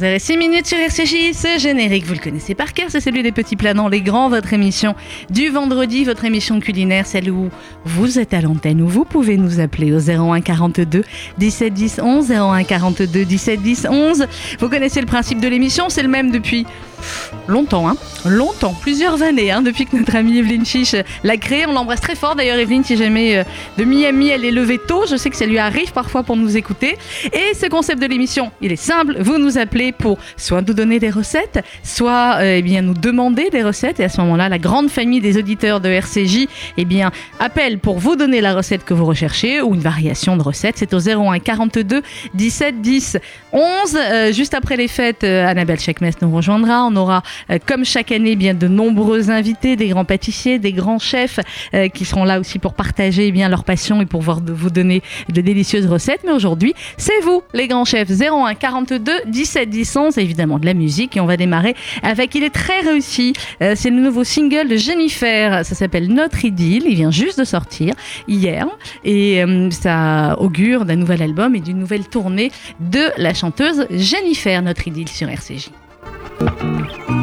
11h06 minutes sur RCJ, ce générique, vous le connaissez par cœur, c'est celui des petits plats dans les grands, votre émission du vendredi, votre émission culinaire, celle où vous êtes à l'antenne, où vous pouvez nous appeler au 01 42 17 10 11, 01 42 17 10 11. Vous connaissez le principe de l'émission, c'est le même depuis longtemps, hein longtemps, plusieurs années, hein, depuis que notre amie Evelyne Chiche l'a créé. On l'embrasse très fort d'ailleurs, Evelyne, si jamais euh, de Miami elle est levée tôt, je sais que ça lui arrive parfois pour nous écouter. Et ce concept de l'émission, il est simple, vous nous appelez pour soit nous donner des recettes, soit euh, eh bien nous demander des recettes. Et à ce moment-là, la grande famille des auditeurs de RCJ eh bien, appelle pour vous donner la recette que vous recherchez ou une variation de recette. C'est au 01 42 17 10 11. juste après les fêtes, euh, Annabelle Chekmes nous rejoindra. On aura, euh, comme chaque année, bien de nombreux invités, des grands pâtissiers, des grands chefs qui seront là aussi pour partager eh bien leur passion et pour vous donner de délicieuses recettes. Mais aujourd'hui, c'est vous, les grands chefs. 01 42 17 10 11 évidemment de la musique et on va démarrer avec il est très réussi. Euh, c'est le nouveau single de Jennifer. Ça s'appelle Notre idylle. Il vient juste de sortir hier et euh, ça augure d'un nouvel album et d'une nouvelle tournée de la chanteuse Jennifer. Notre idylle sur RCJ. Thank you.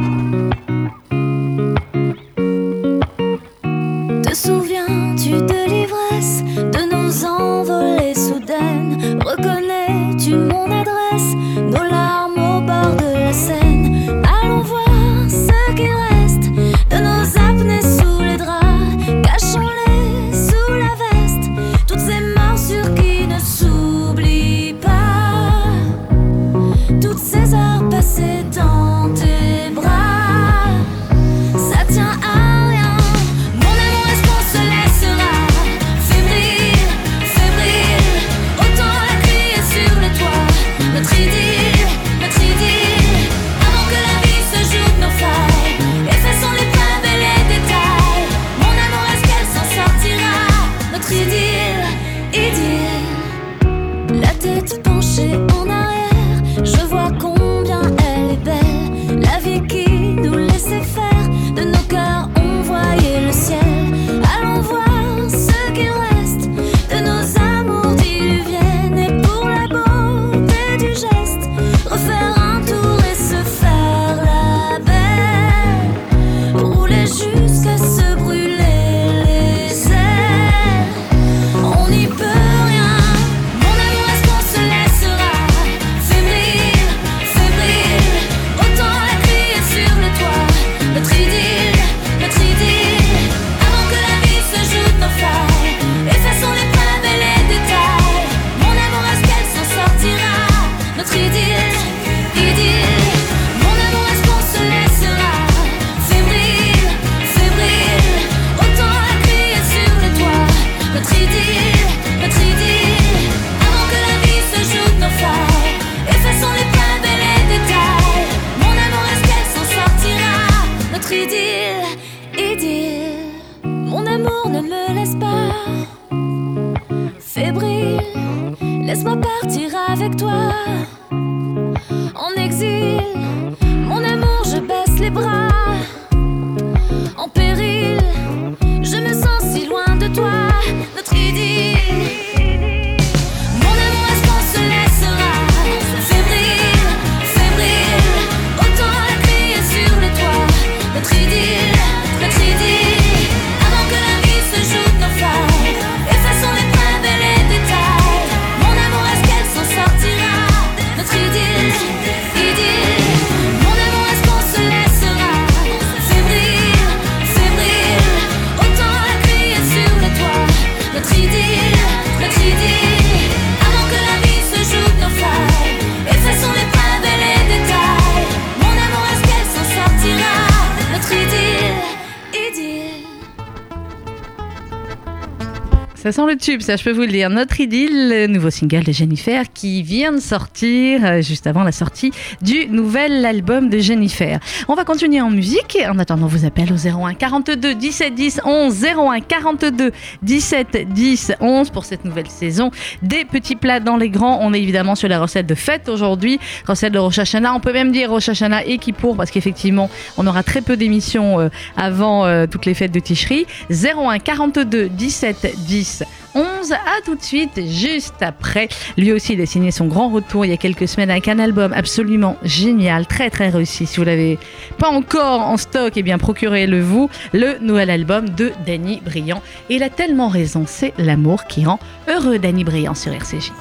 Le tube, ça je peux vous le dire. Notre idylle, le nouveau single de Jennifer qui vient de sortir euh, juste avant la sortie du nouvel album de Jennifer. On va continuer en musique. En attendant, vous appelle au 01 42 17 10 11 01 42 17 10 11 pour cette nouvelle saison des petits plats dans les grands. On est évidemment sur la recette de fête aujourd'hui, recette de Rosh. On peut même dire Rosh Hashanah et Kippour parce qu'effectivement, on aura très peu d'émissions euh, avant euh, toutes les fêtes de Ticherie. 01 42 17 10 10 11. À tout de suite, juste après. Lui aussi, il a signé son grand retour il y a quelques semaines avec un album absolument génial, très très réussi. Si vous l'avez pas encore en stock, eh bien procurez-le vous, le nouvel album de Danny Briand. Et il a tellement raison, c'est l'amour qui rend heureux Danny Briand sur RCJ.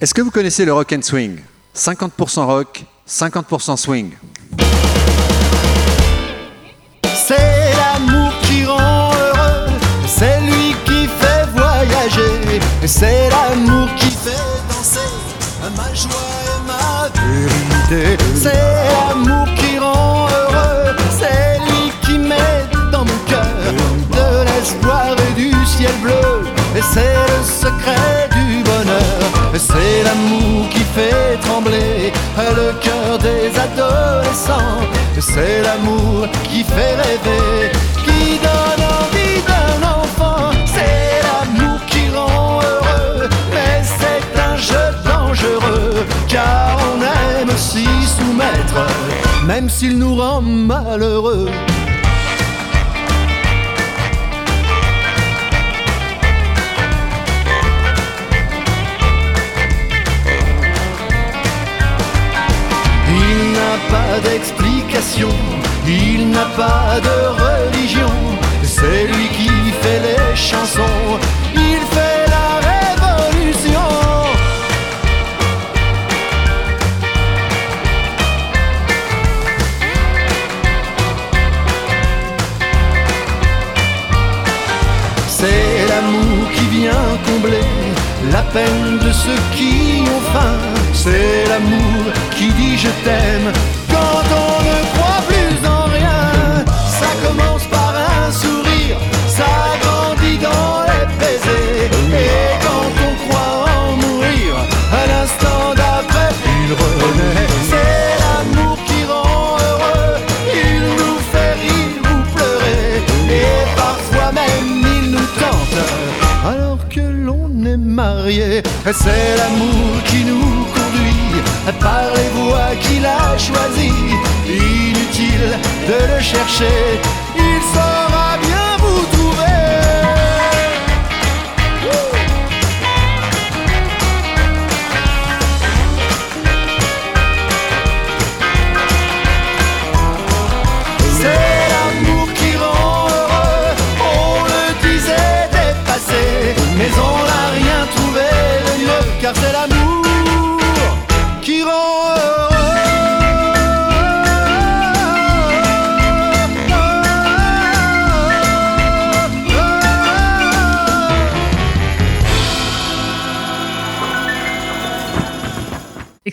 Est-ce que vous connaissez le rock and swing? 50% rock, 50% swing. C'est l'amour c'est l'amour qui fait danser ma joie et ma vérité. C'est l'amour qui rend heureux, c'est lui qui met dans mon cœur de l'espoir et du ciel bleu, et c'est le secret du bonheur, c'est l'amour qui fait trembler le cœur des adolescents. C'est l'amour qui fait rêver, s'y soumettre, même s'il nous rend malheureux. pas d'explication, il n'a pas de religion. C'est lui qui fait les chansons, il fait la révolution. La peine de ceux qui ont faim. C'est l'amour qui dit je t'aime quand on ne croit plus en rien. Ça commence par un sourire, C'est l'amour qui nous conduit par les voies qu'il a choisies. Inutile de le chercher, il saura bien vous trouver. C'est l'amour car c'est l'amour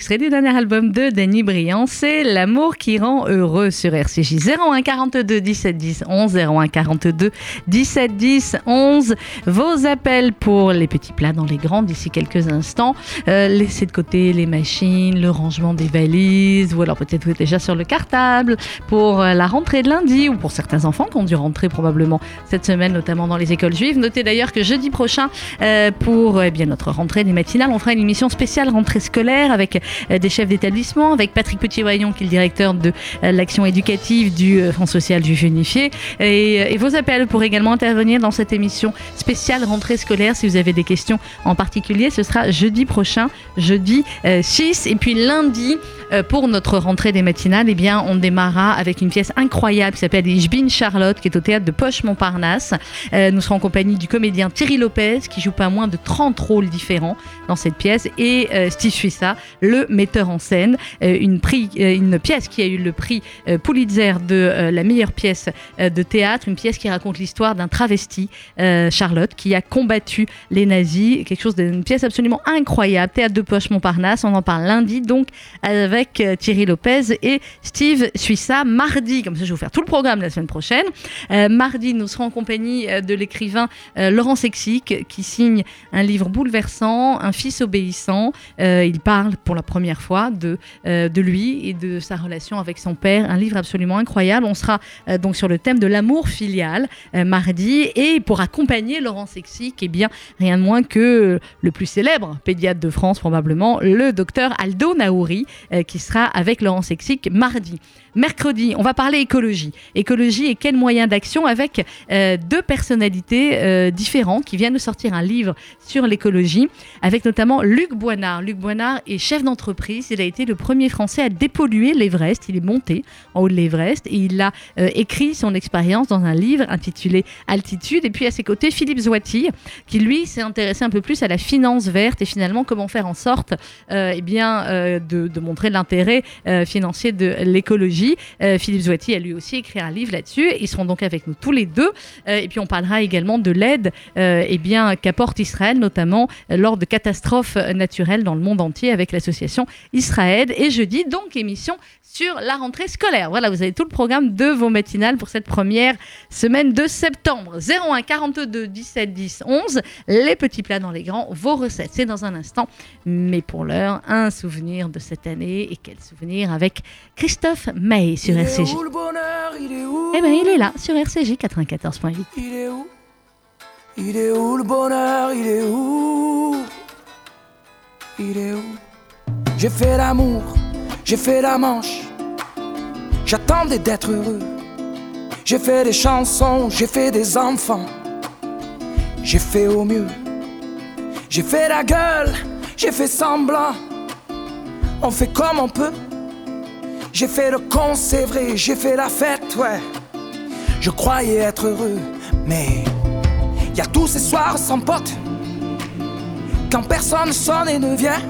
Extrait du dernier album de Danny Briand, c'est L'amour qui rend heureux sur RCJ 01 42 17 10 11 01 42 17 10 11. Vos appels pour les petits plats dans les grands d'ici quelques instants. Euh, laissez de côté les machines, le rangement des valises, ou alors peut-être vous êtes déjà sur le cartable pour euh, la rentrée de lundi ou pour certains enfants qui ont dû rentrer probablement cette semaine, notamment dans les écoles juives. Notez d'ailleurs que jeudi prochain, euh, pour eh bien, notre rentrée des matinales, on fera une émission spéciale rentrée scolaire avec des chefs d'établissement, avec Patrick Petit-Voyon, qui est le directeur de euh, l'action éducative du euh, Fonds social juif unifié. Et, et vos appels pour également intervenir dans cette émission spéciale rentrée scolaire. Si vous avez des questions en particulier, ce sera jeudi prochain, jeudi euh, 6. Et puis lundi, euh, pour notre rentrée des matinales, eh bien, on démarrera avec une pièce incroyable qui s'appelle Ich bin Charlotte, qui est au théâtre de Poche Montparnasse. Euh, nous serons en compagnie du comédien Thierry Lopez, qui joue pas moins de 30 rôles différents dans cette pièce, et euh, Steve Suissa, le metteur en scène. Euh, euh, une pièce qui a eu le prix euh, Pulitzer de la meilleure pièce de théâtre, une pièce qui raconte l'histoire d'un travesti, Charlotte, qui a combattu les nazis. Quelque chose d'une pièce absolument incroyable. Théâtre de Poche Montparnasse, on en parle lundi, donc avec Thierry Lopez et Steve Suissa. Mardi, comme ça je vais vous faire tout le programme la semaine prochaine. Mardi, nous serons en compagnie de l'écrivain Laurent Sexic, qui signe un livre bouleversant, Un fils obéissant. Il parle pour la première fois de, euh, de lui et de sa relation avec son père. Un livre absolument incroyable. On sera euh, donc sur le thème de l'amour filial euh, mardi et pour accompagner Laurent Sexic, eh bien rien de moins que le plus célèbre pédiatre de France probablement, le docteur Aldo Naouri, qui sera avec Laurent Sexic mardi. Mercredi, on va parler écologie. Écologie et quels moyens d'action avec euh, deux personnalités euh, différentes qui viennent de sortir un livre sur l'écologie, avec notamment Luc Boinard. Luc Boinard est chef d'entreprise. Il a été le premier Français à dépolluer l'Everest. Il est monté en haut de l'Everest et il a euh, écrit son expérience dans un livre intitulé Altitude. Et puis à ses côtés, Philippe Zouati, qui lui s'est intéressé un peu plus à la finance verte et finalement comment faire en sorte eh bien, de, montrer l'intérêt financier de l'écologie. Euh, Philippe Zouati a lui aussi écrit un livre là-dessus. Ils seront donc avec nous tous les deux. Euh, et puis on parlera également de l'aide euh, eh bien, qu'apporte Israël, notamment lors de catastrophes naturelles dans le monde entier avec l'association Israël. Et jeudi, donc, émission sur la rentrée scolaire. Voilà, vous avez tout le programme de vos matinales pour cette première semaine de septembre. 01 42 17 10 11. Les petits plats dans les grands, vos recettes, c'est dans un instant. Mais pour l'heure, un souvenir de cette année. Et quel souvenir avec Christophe May sur Il est RCJ. où le bonheur? Il est où? Eh bien, il est là sur RCJ 94.8. Il est où? Il est où le bonheur? Il est où? Il est où? J'ai fait l'amour, j'ai fait la manche. J'attendais d'être heureux. J'ai fait des chansons, j'ai fait des enfants. J'ai fait au mieux. J'ai fait la gueule, j'ai fait semblant. On fait comme on peut. J'ai fait le con, c'est vrai, j'ai fait la fête, ouais. Je croyais être heureux, mais y a tous ces soirs sans pote. Quand personne sonne et ne vient,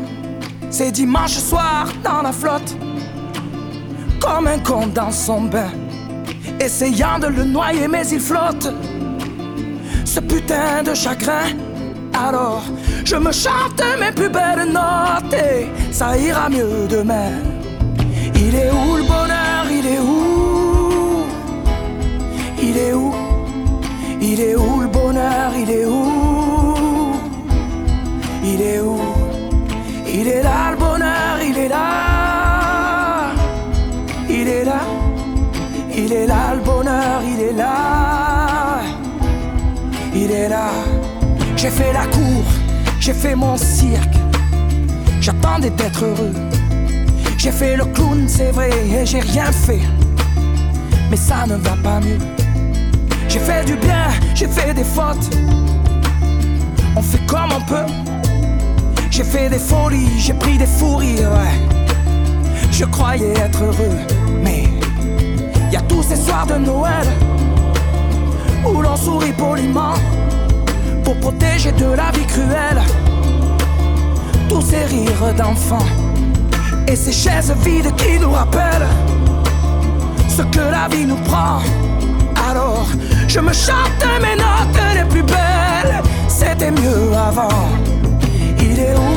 c'est dimanche soir dans la flotte. Comme un con dans son bain, essayant de le noyer, mais il flotte. Ce putain de chagrin. Alors, je me chante mes plus belles notes et ça ira mieux demain. Il est où le bonheur Il est où Il est où Il est où le bonheur Il est où Il est où Il est là le bonheur, il est là Il est là Il est là le bonheur, il est là Il est là J'ai fait la cour, j'ai fait mon cirque J'attendais d'être heureux j'ai fait le clown, c'est vrai, et j'ai rien fait. Mais ça ne va pas mieux. J'ai fait du bien, j'ai fait des fautes. On fait comme on peut. J'ai fait des folies, j'ai pris des fous rires, ouais. Je croyais être heureux, mais y a tous ces soirs de Noël où l'on sourit poliment pour protéger de la vie cruelle tous ces rires d'enfants. Et ces chaises vides qui nous rappellent ce que la vie nous prend. Alors, je me chante mes notes les plus belles. C'était mieux avant. Il est où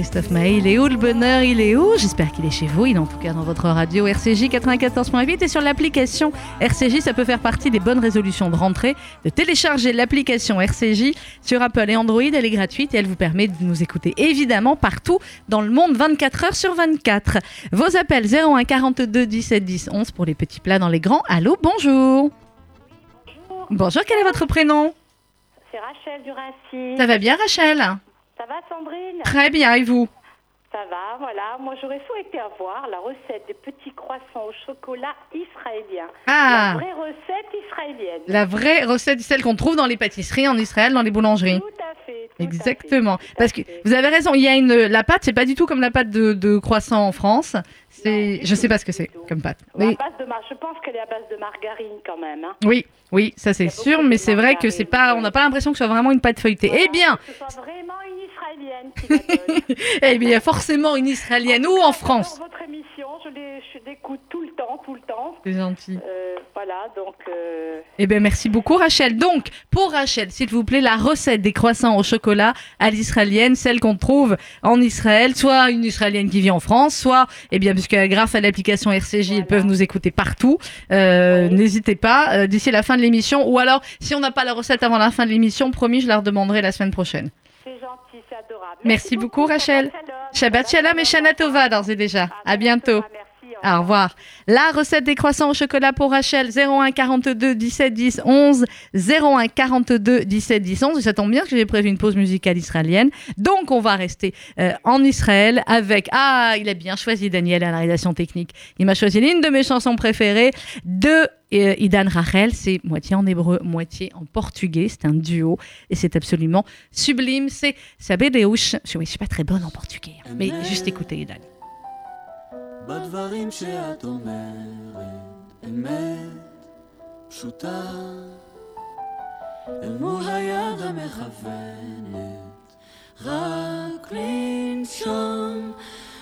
Christophe Maé, il est où le bonheur Il est où? J'espère qu'il est chez vous. Il est en tout cas dans votre radio RCJ 94.8 et sur l'application RCJ. Ça peut faire partie des bonnes résolutions de rentrée de télécharger l'application RCJ sur Apple et Android. Elle est gratuite et elle vous permet de nous écouter évidemment partout dans le monde 24 heures sur 24. Vos appels 01 42 17 10 11 pour les petits plats dans les grands. Allô, bonjour. Bonjour, quel est votre prénom? C'est Rachel du Racy. Ça va bien Rachel? Sandrine? Très bien, et vous? Ça va, voilà. Moi, j'aurais souhaité avoir la recette des petits croissants au chocolat israélien. Ah. La vraie recette israélienne. La vraie recette, celle qu'on trouve dans les pâtisseries en Israël, dans les boulangeries. Tout à fait. tout à Exactement. fait, Parce que vous avez raison, il y a une la pâte, c'est pas du tout comme la pâte de, de croissant en France. C'est, je sais pas ce que c'est comme pâte. À base de mar- Je pense qu'elle est à base de margarine quand même. hein. oui, oui, ça c'est sûr, mais c'est vrai que c'est pas, on n'a pas l'impression que ce soit vraiment une pâte feuilletée. Voilà, Eh bien, Que ce soit vraiment une israélienne qui la eh bien, il y a forcément une israélienne ou en France. Dans votre émission, je l'écoute tout le temps, tout le temps. C'est gentil. Euh, voilà, donc. euh, Eh bien, merci beaucoup, Rachel. Donc, pour Rachel, s'il vous plaît, la recette des croissants au chocolat à l'israélienne, celle qu'on trouve en Israël, soit une israélienne qui vit en France, soit, eh bien, puisque grâce à l'application RCJ, ils peuvent nous écouter partout. Euh, Oui. N'hésitez pas, d'ici la fin de l'émission, ou alors, si on n'a pas la recette avant la fin de l'émission, promis, je la redemanderai la semaine prochaine. c'est gentil, adorable. Merci beaucoup, Rachel. Shabbat Shalom et Shana Tova, d'ores et déjà. À bientôt. Au revoir. La recette des croissants au chocolat pour Rachel, 01 42 17 10 11, 01 42 17 10 11. Et ça tombe bien que j'ai prévu une pause musicale israélienne. Donc, on va rester euh, en Israël avec... Ah, il a bien choisi Daniel à la réalisation technique. Il m'a choisi l'une de mes chansons préférées de euh, Idan Rachel. C'est moitié en hébreu, moitié en portugais. C'est un duo et c'est absolument sublime. C'est Sabedeush. Je ne suis pas très bonne en portugais, hein, mais juste écoutez Idan. בדברים שאת אומרת, אמת פשוטה, אל מול היד המכוונת, רק לנשום,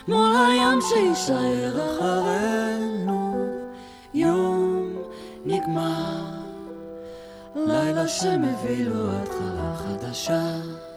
מול הים שיישאר אחרינו, יום נגמר, לילה שמביא לו התחלה חדשה.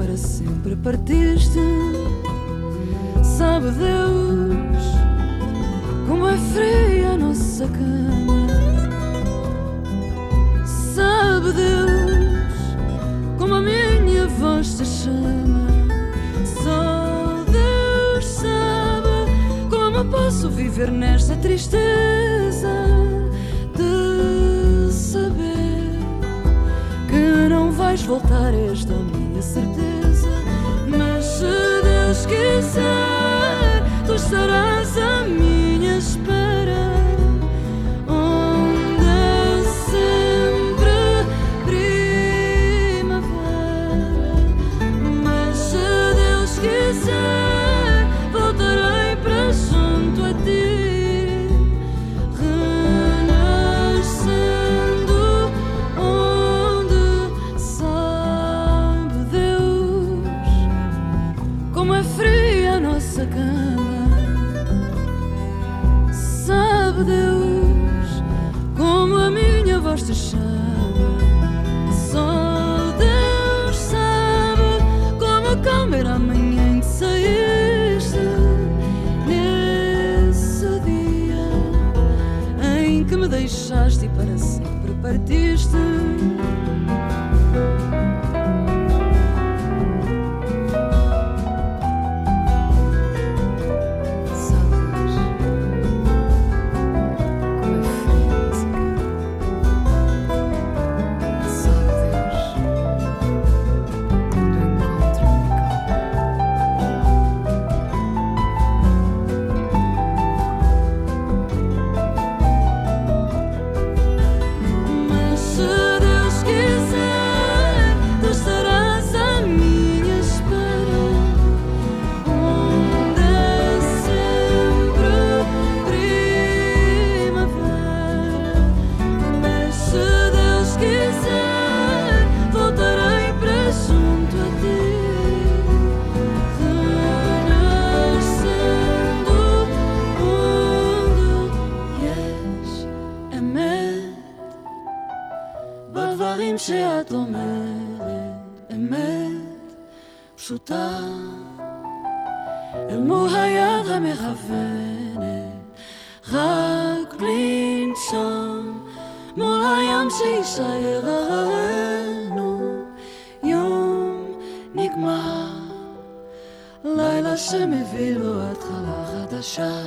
Para sempre partiste. Sabe Deus como é fria a nossa cama. Sabe Deus como a minha voz te chama. Só Deus sabe como posso viver nesta tristeza de saber que não vais voltar, esta excuses deixaste e para sempre partiste. שאת אומרת אמת פשוטה. אל מול היד המכוונת רק לנשום מול הים שיישאר אחרינו יום נגמר לילה שמביא לו התחלה חדשה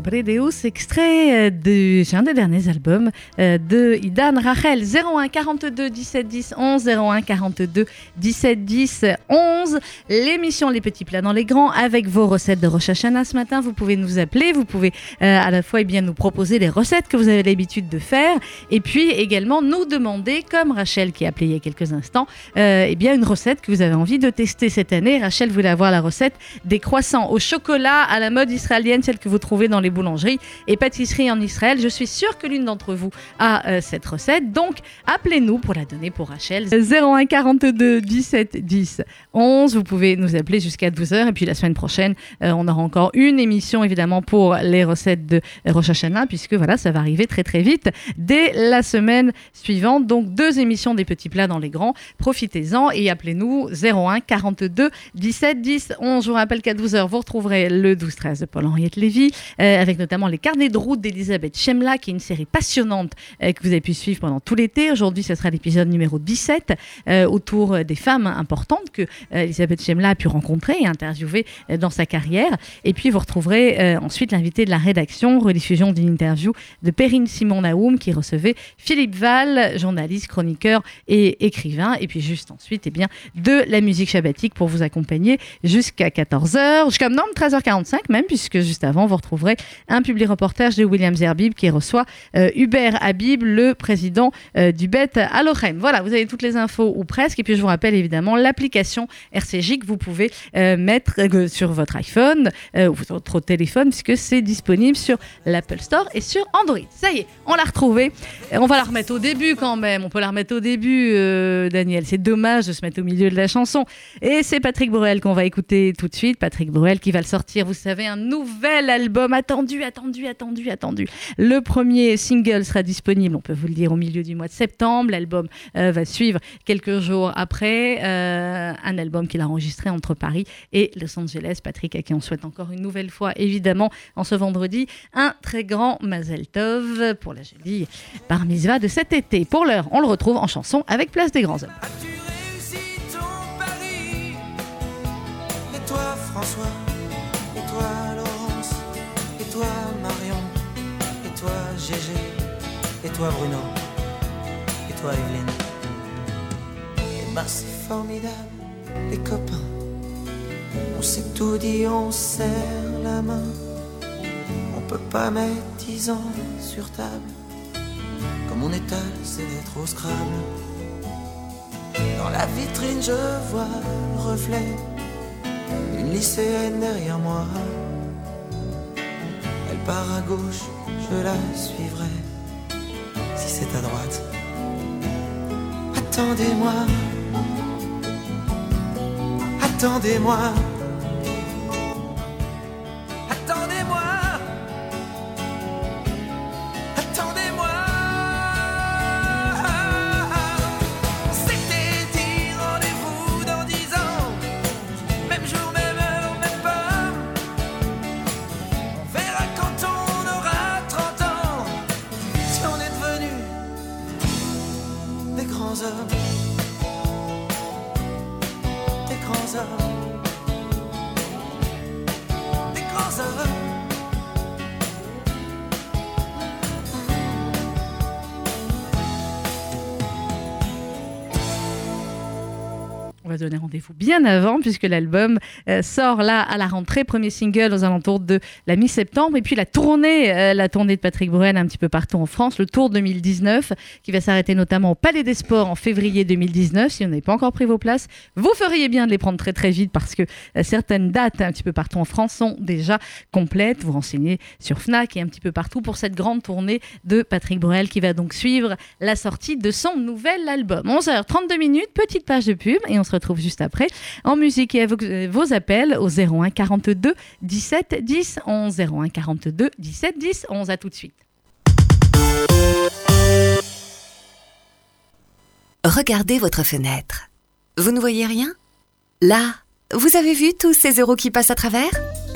Bredeus, extrait euh, de, c'est un des derniers albums euh, de Idan Rachel, 01 42 17 10 11, 01 42 17 10 11. L'émission Les Petits Plats dans les Grands avec vos recettes de Rosh Hashanah ce matin. Vous pouvez nous appeler, vous pouvez euh, à la fois eh bien, nous proposer les recettes que vous avez l'habitude de faire et puis également nous demander, comme Rachel qui a appelé il y a quelques instants, euh, eh bien, une recette que vous avez envie de tester cette année. Rachel voulait avoir la recette des croissants au chocolat à la mode israélienne, celle que vous trouvez dans les boulangeries et pâtisseries en Israël. Je suis sûre que l'une d'entre vous a euh, cette recette. Donc, appelez-nous pour la donner pour Rachel. 01 42 17 10 11. Vous pouvez nous appeler jusqu'à 12h. Et puis la semaine prochaine, euh, on aura encore une émission évidemment pour les recettes de Rosh Hashanah, puisque voilà, ça va arriver très très vite dès la semaine suivante. Donc, deux émissions des petits plats dans les grands. Profitez-en et appelez-nous 01 42 17 10 11. Je vous rappelle qu'à 12h, vous retrouverez le 12-13 de Paul-Henriette Lévy. Euh, avec notamment les carnets de route d'Elisabeth Chemla, qui est une série passionnante euh, que vous avez pu suivre pendant tout l'été. Aujourd'hui, ce sera l'épisode numéro 17 euh, autour euh, des femmes importantes que Elisabeth Chemla a pu rencontrer et interviewer dans sa carrière. Et puis, vous retrouverez ensuite l'invité de la rédaction, rediffusion d'une interview de Perrine Simon Naoum qui recevait Philippe Val, journaliste, chroniqueur et écrivain. Et puis, juste ensuite, eh bien, de la musique shabbatique pour vous accompagner jusqu'à 14h, jusqu'à non, 13h45 même, puisque juste avant, vous retrouverez un public reportage de William Zerbib qui reçoit euh, Hubert Habib, le président euh, du BET à Lochem. Voilà, vous avez toutes les infos ou presque. Et puis je vous rappelle évidemment l'application RCJ que vous pouvez euh, mettre sur votre iPhone ou votre téléphone puisque c'est disponible sur l'Apple Store et sur Android. Ça y est, on l'a retrouvée. On va la remettre au début quand même. On peut la remettre au début, Daniel. C'est dommage de se mettre au milieu de la chanson. Et c'est Patrick Bruel qu'on va écouter tout de suite. Patrick Bruel qui va le sortir, vous savez, un nouvel album attendu, attendu, attendu, attendu. Le premier single sera disponible, on peut vous le dire, au milieu du mois de septembre. L'album euh, va suivre quelques jours après. euh, un album qu'il a enregistré entre Paris et Los Angeles. Patrick, à qui on souhaite encore une nouvelle fois, évidemment, en ce vendredi, un très grand Mazel Tov pour la jolie par Mitzvah de cet été. Pour l'heure, on le retrouve en chanson avec Place des Grands Hommes. Et toi François? Et toi toi Marion. Et toi Gégé. Et toi Bruno. Et toi Evelyne. Eh ben c'est formidable. Les copains. On s'est tout dit, on serre la main. On peut pas mettre dix ans sur table. Comme on étale c'est d'être au Scrabble. Dans la vitrine, je vois le reflet. D'une lycéenne derrière moi. Elle part à gauche, je la suivrai. Si c'est à droite, attendez-moi. Attendez-moi. Donner rendez-vous bien avant puisque l'album euh, sort là à la rentrée, premier single aux alentours de la mi-septembre et puis la tournée, euh, la tournée de Patrick Bruel un petit peu partout en France, le Tour 2019 qui va s'arrêter notamment au Palais des Sports en février 2019. Si vous n'avez pas encore pris vos places, vous feriez bien de les prendre très très vite parce que euh, certaines dates un petit peu partout en France sont déjà complètes. Vous renseignez sur Fnac et un petit peu partout pour cette grande tournée de Patrick Bruel qui va donc suivre la sortie de son nouvel album. 11h32 minutes, petite page de pub et on se retrouve juste après. En musique et avec euh, vos appels au 01 42 17 10 11. 01 42 17 10 11. À tout de suite. Regardez votre fenêtre. Vous ne voyez rien? Là, vous avez vu tous ces euros qui passent à travers?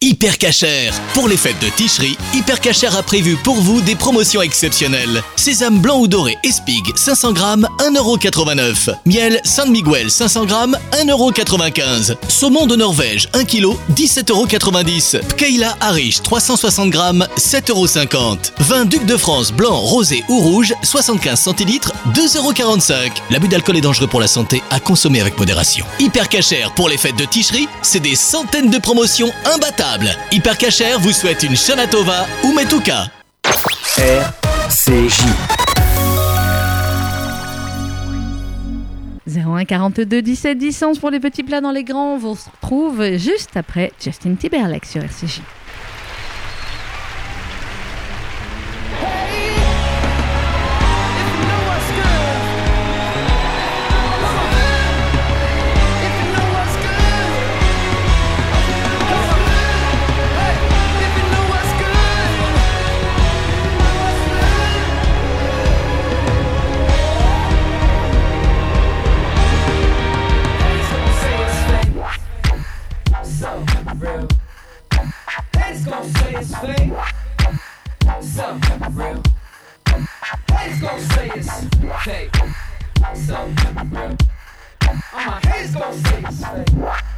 Hyper Cacher. Pour les fêtes de Ticherie, Hyper Cacher a prévu pour vous des promotions exceptionnelles. Sésame blanc ou doré Espig 500 grammes 1,89€. Miel San Miguel 500 grammes 1,95€. Saumon de Norvège 1 kg 17,90€. Pkeila Arish 360 grammes 7,50€. Vin Duc de France blanc, rosé ou rouge 75 centilitres 2,45€. L'abus d'alcool est dangereux pour la santé à consommer avec modération. Hyper Cacher pour les fêtes de Ticherie, c'est des centaines de promotions imbattables. Hyper Cacher vous souhaite une Shanatova ou Metuka. RCJ. 01 42 17 10 11 pour les petits plats dans les grands. On vous retrouve juste après Justin Timberlake sur RCJ. Fake. Something real. Haters gon' say it's fake. Something real. All my haters gon' say it's fake.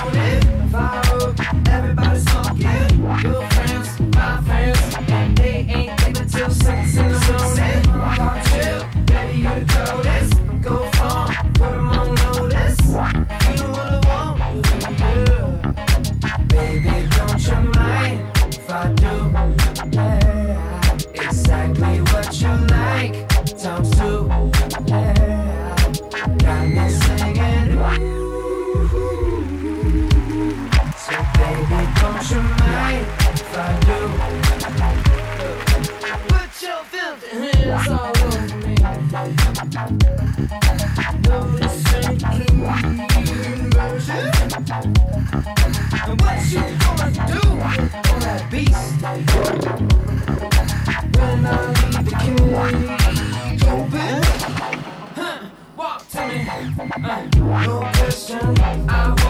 And what you gonna do on that beast? When I leave the open, huh? Walk to me, uh, no question. I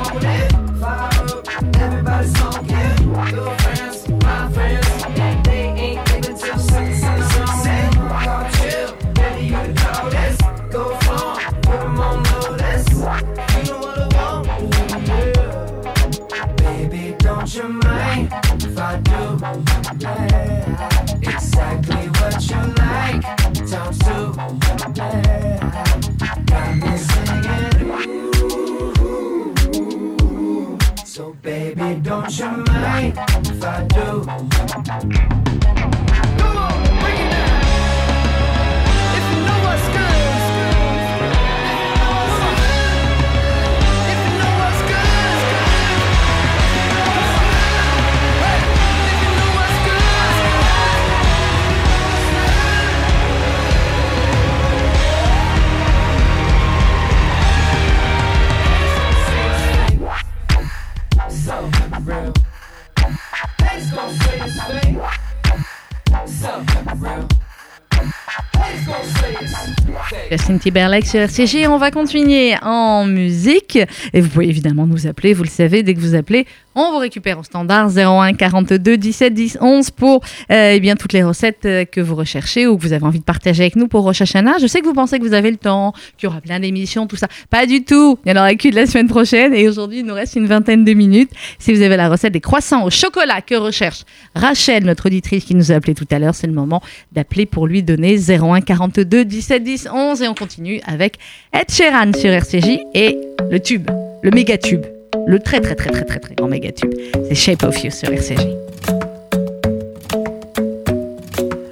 Timberlake sur RCG. On va continuer en musique. Et vous pouvez évidemment nous appeler, vous le savez, dès que vous appelez, on vous récupère au standard 01 42 17 10 11 pour euh, eh bien, toutes les recettes euh, que vous recherchez ou que vous avez envie de partager avec nous pour Rosh Hashanah. Je sais que vous pensez que vous avez le temps, qu'il y aura plein d'émissions, tout ça. Pas du tout. Il n'y en aura qu'une la semaine prochaine. Et aujourd'hui, il nous reste une vingtaine de minutes. Si vous avez la recette des croissants au chocolat que recherche Rachel, notre auditrice qui nous a appelé tout à l'heure, c'est le moment d'appeler pour lui donner 01 42 17 10 11. Et on continue avec Ed Sheeran sur RCJ et le tube, le méga tube le très très très très très très grand méga tube. C'est Shape of You sur RCJ.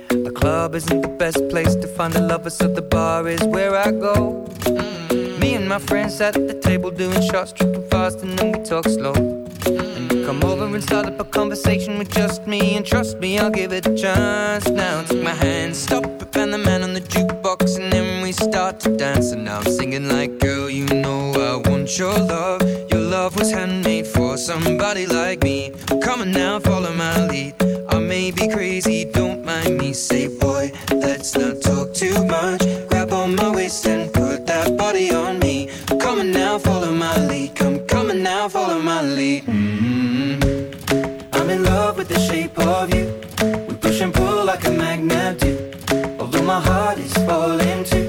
The club isn't the best place to find a lover, so the bar is where I go. Me and my friends at the table doing shots, tripping fast, and then we talk slow. And you come over and start up a conversation with just me, and trust me, I'll give it a chance. Now take my hand, stop it, and the man on the jukebox, and start to dance. And now I'm singing like, girl, you know I want your love. Your love was handmade for somebody like me. Come on now, follow my lead. I may be crazy, don't mind me. Say, boy, let's not talk too much. Grab on my waist and put that body on me. Come on now, follow my lead. Come, come on now, follow my lead. mm I'm in love with the shape of you. We push and pull like a magnet do. Although my heart is falling too.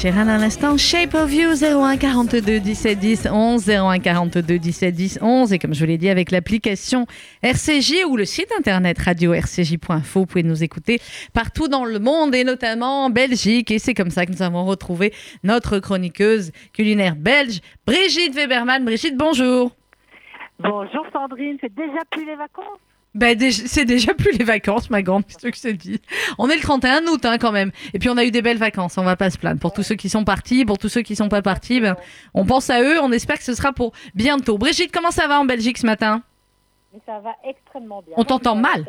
Sheeran à l'instant, Shape of You 01 42 17 10 11 01 42 17 10 11 et comme je vous l'ai dit avec l'application RCJ ou le site internet radio rcj.info, vous pouvez nous écouter partout dans le monde et notamment en Belgique. Et c'est comme ça que nous avons retrouvé notre chroniqueuse culinaire belge Brigitte Weberman. Brigitte, bonjour. Bonjour Sandrine, c'est déjà plus les vacances? Ben, déjà- c'est déjà plus les vacances, ma grande, c'est ce que je te dis. On est le 31 août hein, quand même. Et puis on a eu des belles vacances, on va pas se plaindre. Pour tous ceux qui sont partis, pour tous ceux qui sont pas partis, ben, on pense à eux, on espère que ce sera pour bientôt. Brigitte, comment ça va en Belgique ce matin? Ça va extrêmement bien. On t'entend mal.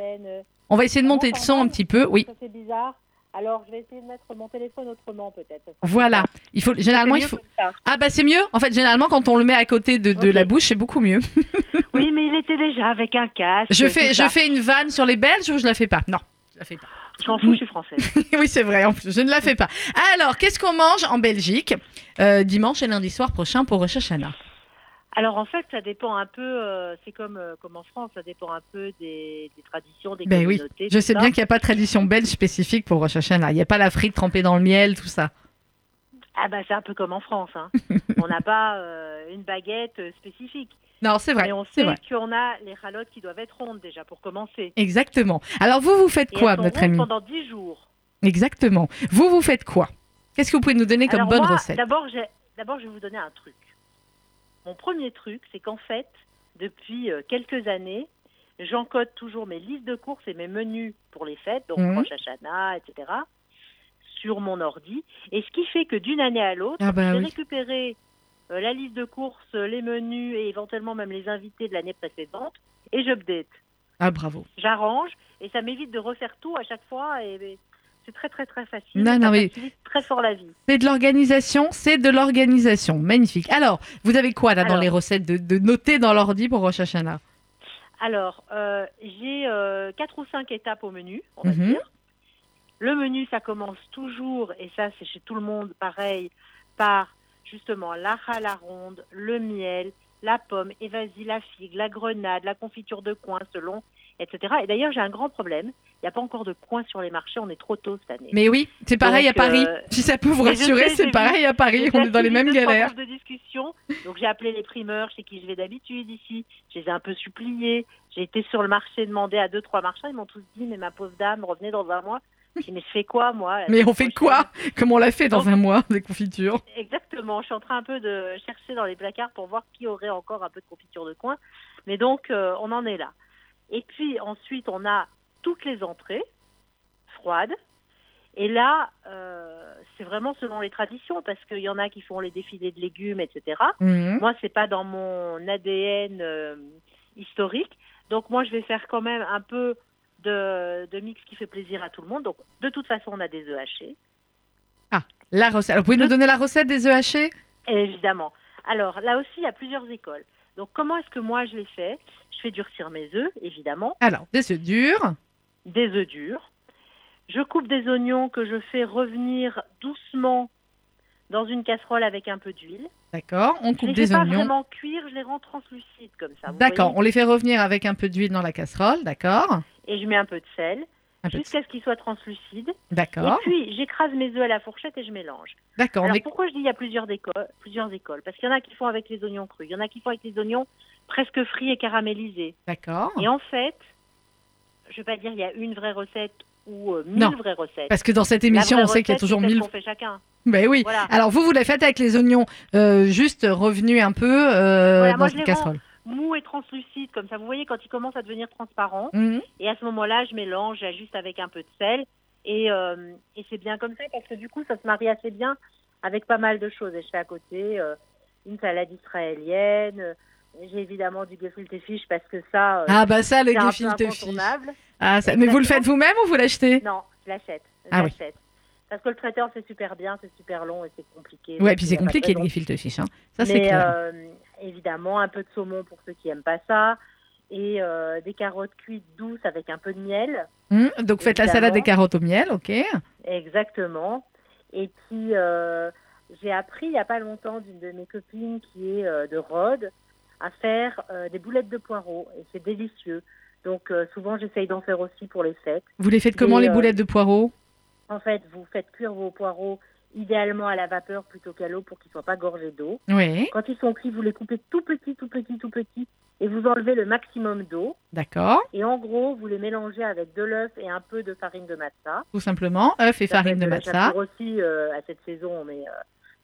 On va essayer de monter le son un petit peu, oui. ça, C'est bizarre. Alors, je vais essayer de mettre mon téléphone autrement, peut-être. Voilà. Il faut généralement il faut. Ah bah c'est mieux. En fait, généralement quand on le met à côté de, la bouche, c'est beaucoup mieux. Oui, mais il était déjà avec un casque. Je fais, je fais une vanne sur les Belges ou je la fais pas? Non, je la fais pas. Je m'en fous, je suis française. oui, c'est vrai. En plus, je ne la fais pas. Alors, qu'est-ce qu'on mange en Belgique euh, dimanche et lundi soir prochain pour Rosh Hashanah? Alors, en fait, ça dépend un peu. euh, c'est comme, euh, comme en France, ça dépend un peu des, des traditions, des Ben oui. communautés. Je tout sais ça. bien qu'il n'y a pas de tradition belge spécifique pour Rosh Hashanah. Il n'y a pas la frite trempée dans le miel, tout ça. Ah bah c'est un peu comme en France. Hein. on n'a pas euh, une baguette spécifique. Non, c'est vrai. Mais on sait qu'on a les ralottes qui doivent être rondes déjà pour commencer. Exactement. Alors, vous, vous faites Et quoi, elles sont notre ami pendant 10 jours. Exactement. Vous, vous faites quoi? Qu'est-ce que vous pouvez nous donner comme Alors bonne moi, recette? D'abord, j'ai- d'abord, je vais vous donner un truc. Mon premier truc, c'est qu'en fait, depuis euh, quelques années, j'encode toujours mes listes de courses et mes menus pour les fêtes, donc Mhm. Rosh Hashanah, etc., sur mon ordi. Et ce qui fait que d'une année à l'autre, Ah bah j'ai oui. récupéré euh, la liste de courses, euh, les menus et éventuellement même les invités de l'année précédente et j'update. Ah, bravo. J'arrange et ça m'évite de refaire tout à chaque fois et c'est très très très facile. Non, non, mais- très fort la vie. C'est de l'organisation, c'est de l'organisation. Magnifique. Alors, vous avez quoi là dans les recettes de, de noter dans l'ordi pour Rosh Hashanah? Alors, euh, j'ai euh, quatre ou cinq étapes au menu, on va Mhm. dire. Le menu, ça commence toujours, et ça c'est chez tout le monde pareil, par justement la la ronde, le miel, la pomme, et vas-y, la figue, la grenade, la confiture de coin, selon, etc. Et d'ailleurs, j'ai un grand problème. Il n'y a pas encore de coin sur les marchés, on est trop tôt cette année. Mais oui, c'est pareil Donc, à Paris. euh, Si ça peut vous rassurer, c'est pareil à Paris. On est dans les mêmes galères. de discussion. Donc j'ai appelé les primeurs chez qui je vais d'habitude ici. Je les ai un peu suppliés. J'ai été sur le marché demander à deux, trois marchands. Ils m'ont tous dit, mais ma pauvre dame, revenez dans un mois. Je dis, mais je fais quoi, moi Mais on fait quoi Comme on l'a fait dans Donc- un mois, des confitures. Exactement. Je suis en train un peu de chercher dans les placards pour voir qui aurait encore un peu de confiture de coin. Mais donc, euh, on en est là. Et puis ensuite, on a toutes les entrées froides. Et là, euh, c'est vraiment selon les traditions, parce qu'il y en a qui font les défilés de légumes, etc. Mhm. Moi, c'est pas dans mon ADN euh, historique. Donc, moi, je vais faire quand même un peu de, de mix qui fait plaisir à tout le monde. Donc, de toute façon, on a des œufs hachés. Ah, la recette. Alors, vous pouvez nous donner la recette des œufs hachés? Évidemment. Alors là aussi, il y a plusieurs écoles. Donc comment est-ce que moi je les fais? Je fais durcir mes œufs, évidemment, Alors, des œufs durs. des œufs durs. Je coupe des oignons que je fais revenir doucement dans une casserole avec un peu d'huile. D'accord. On Je coupe les des fais pas oignons. vraiment cuire, je les rends translucides comme ça. D'accord. On les fait revenir avec un peu d'huile dans la casserole. D'accord. Et je mets un peu de sel jusqu'à ce qu'ils soient translucides. Et D'accord. puis j'écrase mes œufs à la fourchette et je mélange. D'accord. Alors mais- pourquoi je dis il y a plusieurs écoles, plusieurs écoles? Parce qu'il y en a qui font avec les oignons crus, il y en a qui font avec les oignons presque frits et caramélisés. D'accord. Et en fait, je vais pas dire il y a une vraie recette ou euh, mille Non, vraies recettes. Parce que dans cette La émission, on sait qu'il y a toujours mille. qu'on fait chacun. Ben oui. Voilà. Alors, vous, vous les faites avec les oignons euh, juste revenus un peu euh, Voilà, dans moi, une casserole. rends mous et translucides, comme ça. Vous voyez, quand ils commencent à devenir transparents, Mhm. et à ce moment-là, je mélange, j'ajuste avec un peu de sel, et, euh, et c'est bien comme ça, parce que du coup, ça se marie assez bien avec pas mal de choses. Et je fais à côté euh, une salade israélienne, euh, j'ai évidemment du gefilte fish, parce que ça, euh, Ah, bah ça, le gefilte fish. Ah, ça- Mais vous le faites vous-même ou vous l'achetez? Non, je l'achète. Ah oui. Parce que le traiteur, c'est super bien, c'est super long et c'est compliqué. Ouais, donc puis il c'est compliqué le gefilte fish. Hein. Ça, c'est clair. Évidemment, un peu de saumon pour ceux qui aiment pas ça. Et euh, des carottes cuites douces avec un peu de miel. Hum, Donc, faites la salade des carottes au miel, ok Exactement. Et puis, euh, j'ai appris il n'y a pas longtemps d'une de mes copines qui est euh, de Rhodes à faire des boulettes de poireaux. Et c'est délicieux. Donc, souvent, j'essaye d'en faire aussi pour les fêtes. Vous les faites comment, Et, les boulettes de poireaux? En fait, vous faites cuire vos poireaux idéalement à la vapeur plutôt qu'à l'eau pour qu'ils ne soient pas gorgés d'eau. Oui. Quand ils sont cuits, vous les coupez tout petits, tout petits, tout petits et vous enlevez le maximum d'eau. D'accord. Et en gros, vous les mélangez avec de l'œuf et un peu de farine de matza. Tout simplement, œufs et Ça farine de la matza. aussi euh, à cette saison, mais euh,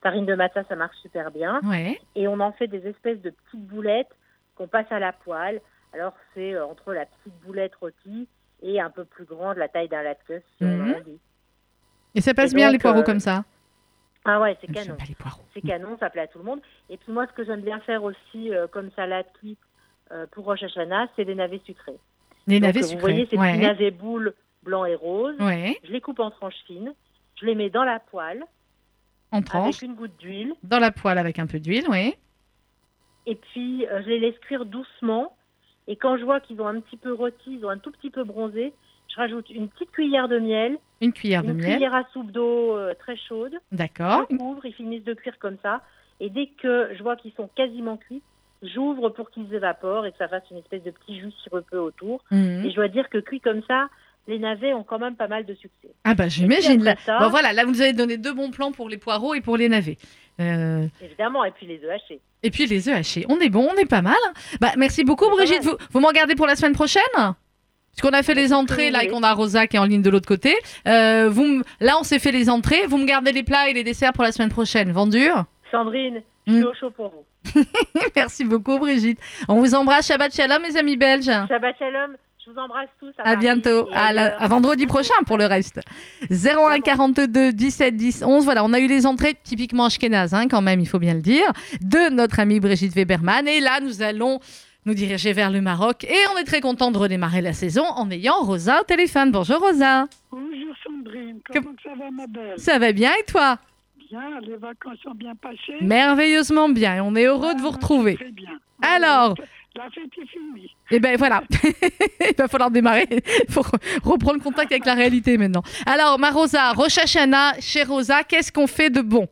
farine de matza, ça marche super bien. Ouais. Et on en fait des espèces de petites boulettes qu'on passe à la poêle. Alors, c'est euh, entre la petite boulette rôtie et un peu plus grande, la taille d'un si on Mhm. en dit. Et ça passe Et bien, donc, les poireaux euh, comme ça? Ah ouais, c'est canon. C'est canon, ça plaît à tout le monde. Et puis moi, ce que j'aime bien faire aussi euh, comme salade cuite euh, pour Rosh Hashanah, c'est des navets sucrés. Les Donc, navets euh, sucrés. Vous voyez ces ouais. petits navets boules blanc et rose. Ouais. Je les coupe en tranches fines. Je les mets dans la poêle En tranche. avec une goutte d'huile. Dans la poêle avec un peu d'huile, oui. Et puis, euh, je les laisse cuire doucement. Et quand je vois qu'ils ont un petit peu rôti, ils ont un tout petit peu bronzé, je rajoute une petite cuillère de miel, Une cuillère de une miel. cuillère à soupe d'eau euh, très chaude. D'accord. Je couvre, ils finissent de cuire comme ça. Et dès que je vois qu'ils sont quasiment cuits, j'ouvre pour qu'ils évaporent et que ça fasse une espèce de petit jus sirupeux autour. Mhm. Et je dois dire que cuits comme ça, les navets ont quand même pas mal de succès. Ah bah j'imagine. là. ça- Bon voilà, là vous avez donné deux bons plans pour les poireaux et pour les navets. Euh, Évidemment, et puis les œufs hachés. et puis les œufs hachés. On est bon, on est pas mal. Bah merci beaucoup Brigitte. Vous, vous m'en gardez pour la semaine prochaine? Puisqu'on a fait les entrées là et qu'on a Rosa qui est en ligne de l'autre côté. Euh, vous là on s'est fait les entrées. Vous me gardez les plats et les desserts pour la semaine prochaine. Vendu Sandrine, je suis au chaud pour vous. Merci beaucoup Brigitte. On vous embrasse. Shabbat shalom mes amis belges. Shabbat shalom, je vous embrasse tous. À Paris bientôt, et à, la- ailleurs. à vendredi prochain pour le reste. 01 42 17 10 11. Voilà, on a eu les entrées typiquement ashkénazes, hein, quand même, il faut bien le dire, de notre amie Brigitte Weberman. Et là, nous allons nous diriger vers le Maroc. Et on est très content de redémarrer la saison en ayant Rosa au téléphone. Bonjour Rosa. Bonjour Sandrine, comment ça va ma belle? Ça va bien et toi? Bien, les vacances sont bien passées? Merveilleusement bien. Et on est heureux de vous retrouver. Très bien. Alors, La fête est finie. Et ben voilà, il va falloir démarrer, il faut reprendre contact avec la réalité maintenant. Alors, ma Rosa, Rosh Hashanah, chez Rosa, qu'est-ce qu'on fait de bon?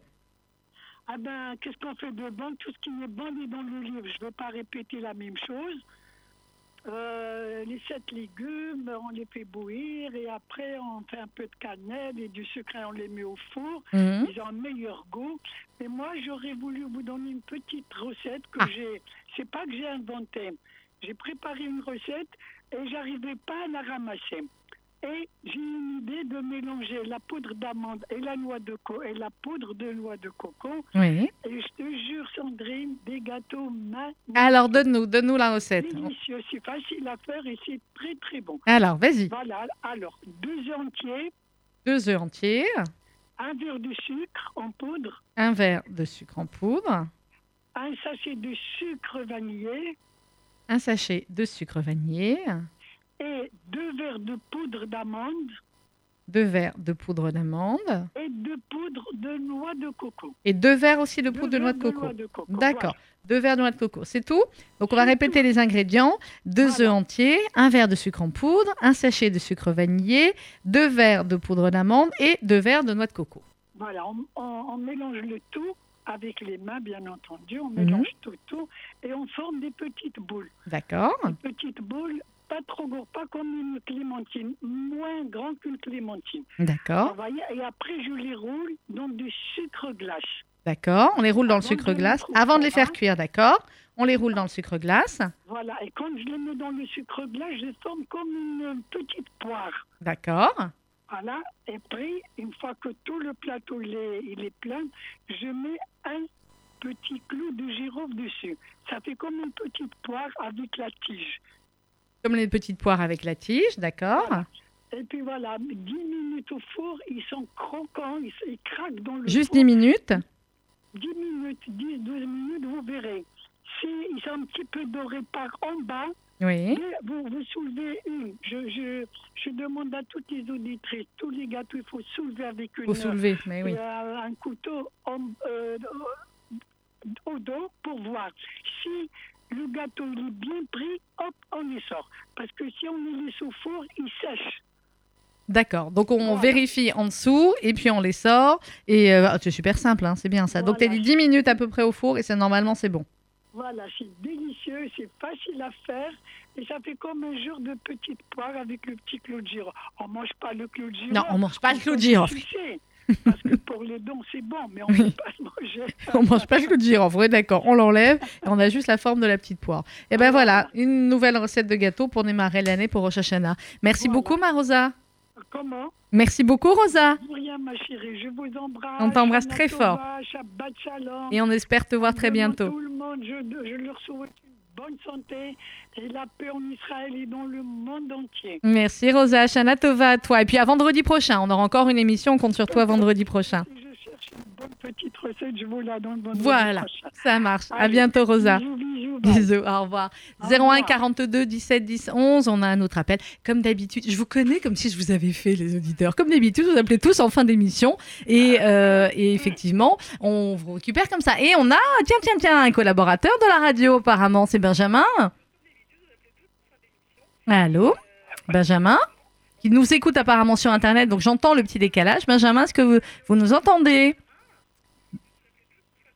Ah ben, qu'est-ce qu'on fait de bon? Tout ce qui est bon est dans le livre. Je ne veux pas répéter la même chose. Euh, les sept légumes, on les fait bouillir et après on fait un peu de cannelle et du sucre et on les met au four. Mhm. Ils ont un meilleur goût. Et moi, j'aurais voulu vous donner une petite recette que Ah. j'ai. C'est pas que j'ai inventé. J'ai préparé une recette et j'arrivais pas à la ramasser. Et j'ai une idée de mélanger la poudre d'amande et la noix de coco et la poudre de noix de coco. Oui. Et je te jure, Sandrine, des gâteaux magnifiques. Alors, donne-nous, donne-nous la recette. Délicieux, c'est facile à faire et c'est très très bon. Alors, vas-y. Voilà, alors deux œufs entiers, Deux œufs entiers, un verre de sucre en poudre, un verre de sucre en poudre, un sachet de sucre vanillé un sachet de sucre vanillé, et deux verres de poudre d'amande deux verres de poudre d'amande et deux poudres de noix de coco. et deux verres aussi de poudre de noix de coco. noix de coco, D'accord. Deux verres de noix de coco, c'est tout. Donc on va répéter les ingrédients deux œufs entiers, un verre de sucre en poudre, un sachet de sucre vanillé, deux verres de poudre d'amande et deux verres de noix de coco. Voilà, on, on- on mélange le tout avec les mains, bien entendu. On Mhm. mélange tout, tout, et on forme des petites boules. D'accord. Des petites boules, pas trop gros, pas comme une clémentine, moins grand qu'une clémentine. D'accord. Et après, je les roule dans du sucre glace. D'accord. On les roule dans le sucre glace avant de les faire hein. cuire, d'accord On les roule dans le sucre glace. Voilà, et quand je les mets dans le sucre glace, je forme comme une petite poire. D'accord. Voilà, et puis, une fois que tout le plateau il est, il est plein, je mets un petit clou de girofle dessus. Ça fait comme une petite poire avec la tige. Comme les petites poires avec la tige, d'accord Et puis voilà, 10 minutes au four, ils sont croquants, ils, ils craquent dans le Juste four. 10 minutes 10 minutes, 10, 12 minutes, vous verrez. S'ils sont un petit peu dorés par en bas, Oui. vous, vous soulevez une. Je, je, je demande à toutes les auditrices, tous les gâteaux, il faut soulever avec une. Faut soulever, mais oui. euh, un couteau en- euh, au dos pour voir. Si le gâteau il est bien pris, hop, on les sort. Parce que si on les laisse au four, il sèche. D'accord. Donc on vérifie en dessous et puis on les sort. Et euh, c'est super simple, hein, c'est bien ça. Donc tu as dit 10 minutes à peu près au four et c'est normalement c'est bon. Voilà, c'est délicieux, c'est facile à faire et ça fait comme un jour de petite poire avec le petit clou de girofle. On mange pas le clou de girofle. Non, on mange pas le clou de girofle. Parce que pour les dents, c'est bon, mais on ne peut pas le manger. On mange pas le de girofle, oui, d'accord. On l'enlève et on a juste la forme de la petite poire. Et ben voilà, une nouvelle recette de gâteau pour démarrer l'année pour Rosh Hashanah. Merci beaucoup, ma Rosa. Comment? Merci beaucoup, Rosa. Rien, ma chérie, je vous embrasse. On t'embrasse très fort. Et on espère te voir très bientôt. Tout le monde, je, je leur souhaite une bonne santé et la paix en Israël et dans le monde entier. Merci, Rosa. Shana Tova à toi. Et puis à vendredi prochain, on aura encore une émission. On compte sur toi vendredi prochain. Une bonne petite recette, je vous la donne. vendredi Voilà, ça marche. À bientôt, Rosa. Bisous, bisous. Bisous, au revoir. 01 42 17 10 11, on a un autre appel. Comme d'habitude, je vous connais comme si je vous avais fait, les auditeurs. Comme d'habitude, vous appelez tous en fin d'émission. Et, euh, et effectivement, on vous récupère comme ça. Et on a, tiens, tiens, tiens, un collaborateur de la radio, apparemment, c'est Benjamin. Allô? Benjamin? Qui nous écoute apparemment sur Internet, donc j'entends le petit décalage. Benjamin, est-ce que vous, vous nous entendez?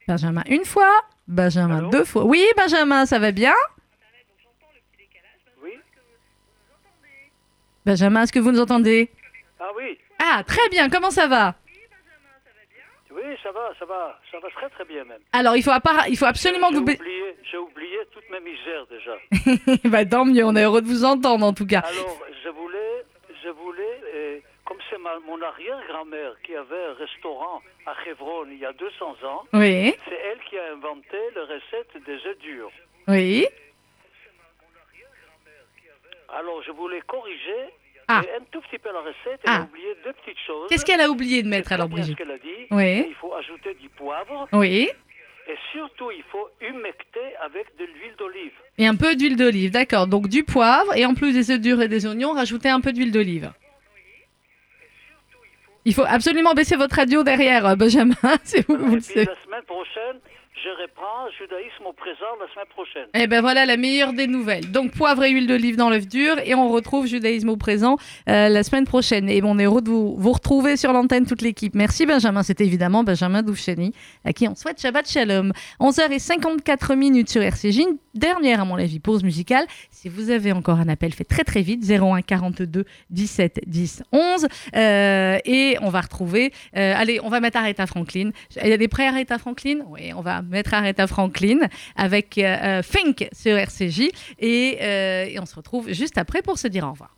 Benjamin, une fois. Benjamin, deux fois. Oui, Benjamin, ça va bien? Benjamin, est-ce que vous nous entendez? Ah oui, Ah, très bien, comment ça va? Oui, ça va, ça va, ça va très très bien même. Alors, il faut, appara- il faut absolument que J'ai vous... oublié, j'ai oublié toutes mes misères déjà. bah, tant mieux, on est heureux de vous entendre en tout cas. Alors, je voulais, je voulais, euh, comme c'est ma- mon arrière-grand-mère qui avait un restaurant à Chevron il y a 200 ans, Oui. c'est elle qui a inventé la recette des œufs durs. Oui. Alors, je voulais corriger Ah. un tout petit peu la recette. Elle Ah. a oublié deux petites choses. Qu'est-ce qu'elle a oublié de mettre alors, Brigitte ce qu'elle a dit. Oui. Il faut ajouter du poivre. Oui. Et surtout, il faut humecter avec de l'huile d'olive. Et un peu d'huile d'olive, d'accord. Donc du poivre et en plus des œufs durs et des oignons, rajoutez un peu d'huile d'olive. Il faut absolument baisser votre radio derrière, euh, Benjamin, si vous, vous le savez. la semaine prochaine, je reprends judaïsme au présent la semaine prochaine. Eh ben voilà la meilleure des nouvelles. Donc poivre et huile d'olive dans l'œuf dur et on retrouve judaïsme au présent euh, la semaine prochaine. Et on est heureux de vous, vous retrouver sur l'antenne toute l'équipe. Merci Benjamin, c'était évidemment Benjamin Doufcheni à qui on souhaite Shabbat Shalom. 11h54 minutes sur RCJ, une dernière à mon avis pause musicale. Si vous avez encore un appel, faites très très vite 01 42 17 10 11 Euh, et on va retrouver. euh, allez, on va mettre Aretha Franklin. Il y a des prêts Aretha Franklin? Oui, on va mettre Aretha Franklin avec euh, euh, Fink sur RCJ et, euh, et on se retrouve juste après pour se dire au revoir.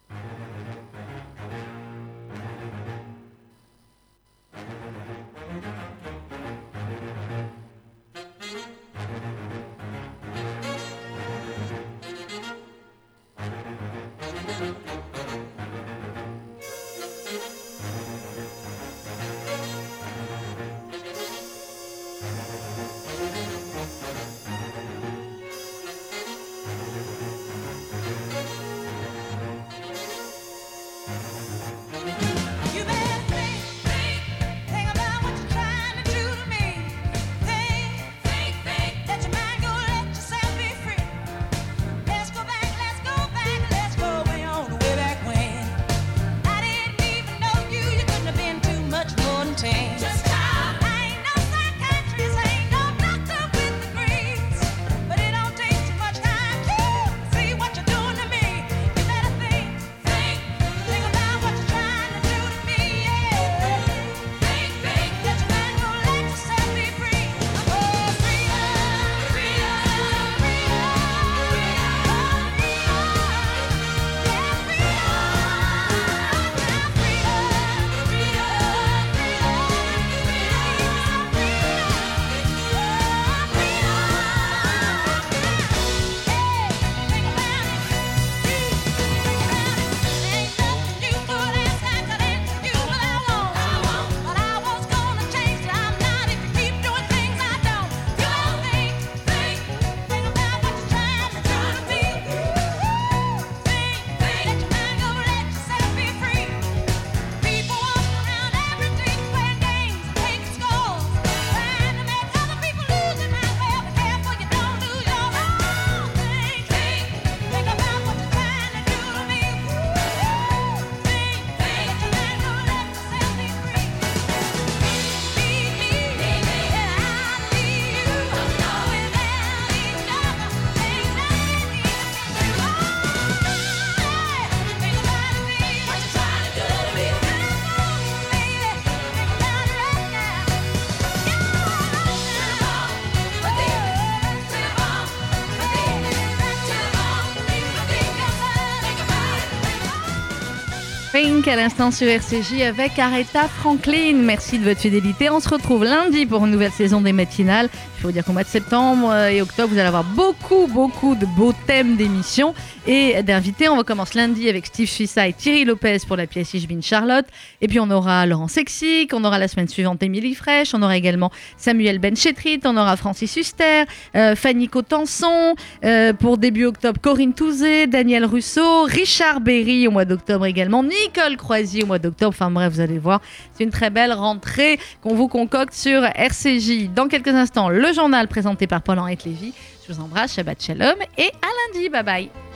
Think à l'instant sur RCJ avec Aretha Franklin. Merci de votre fidélité. On se retrouve lundi pour une nouvelle saison des matinales. Il faut dire qu'au mois de septembre euh, et octobre, vous allez avoir beaucoup, beaucoup de beaux thèmes d'émissions et d'invités. On commence lundi avec Steve Suissa et Thierry Lopez pour la pièce Ich bin Charlotte. Et puis on aura Laurent Sexic, on aura la semaine suivante Émilie Fraîche, on aura également Samuel Benchetrit, on aura Francis Huster, euh, Fanny Cotenson, euh, pour début octobre Corinne Touzé, Daniel Russo, Richard Berry au mois d'octobre également, Nicole Croisy au mois d'octobre. Enfin bref, vous allez voir, c'est une très belle rentrée qu'on vous concocte sur RCJ. Dans quelques instants, le journal présenté par Paul-Henri Lévy. Je vous embrasse, Shabbat Shalom et à lundi. Bye bye.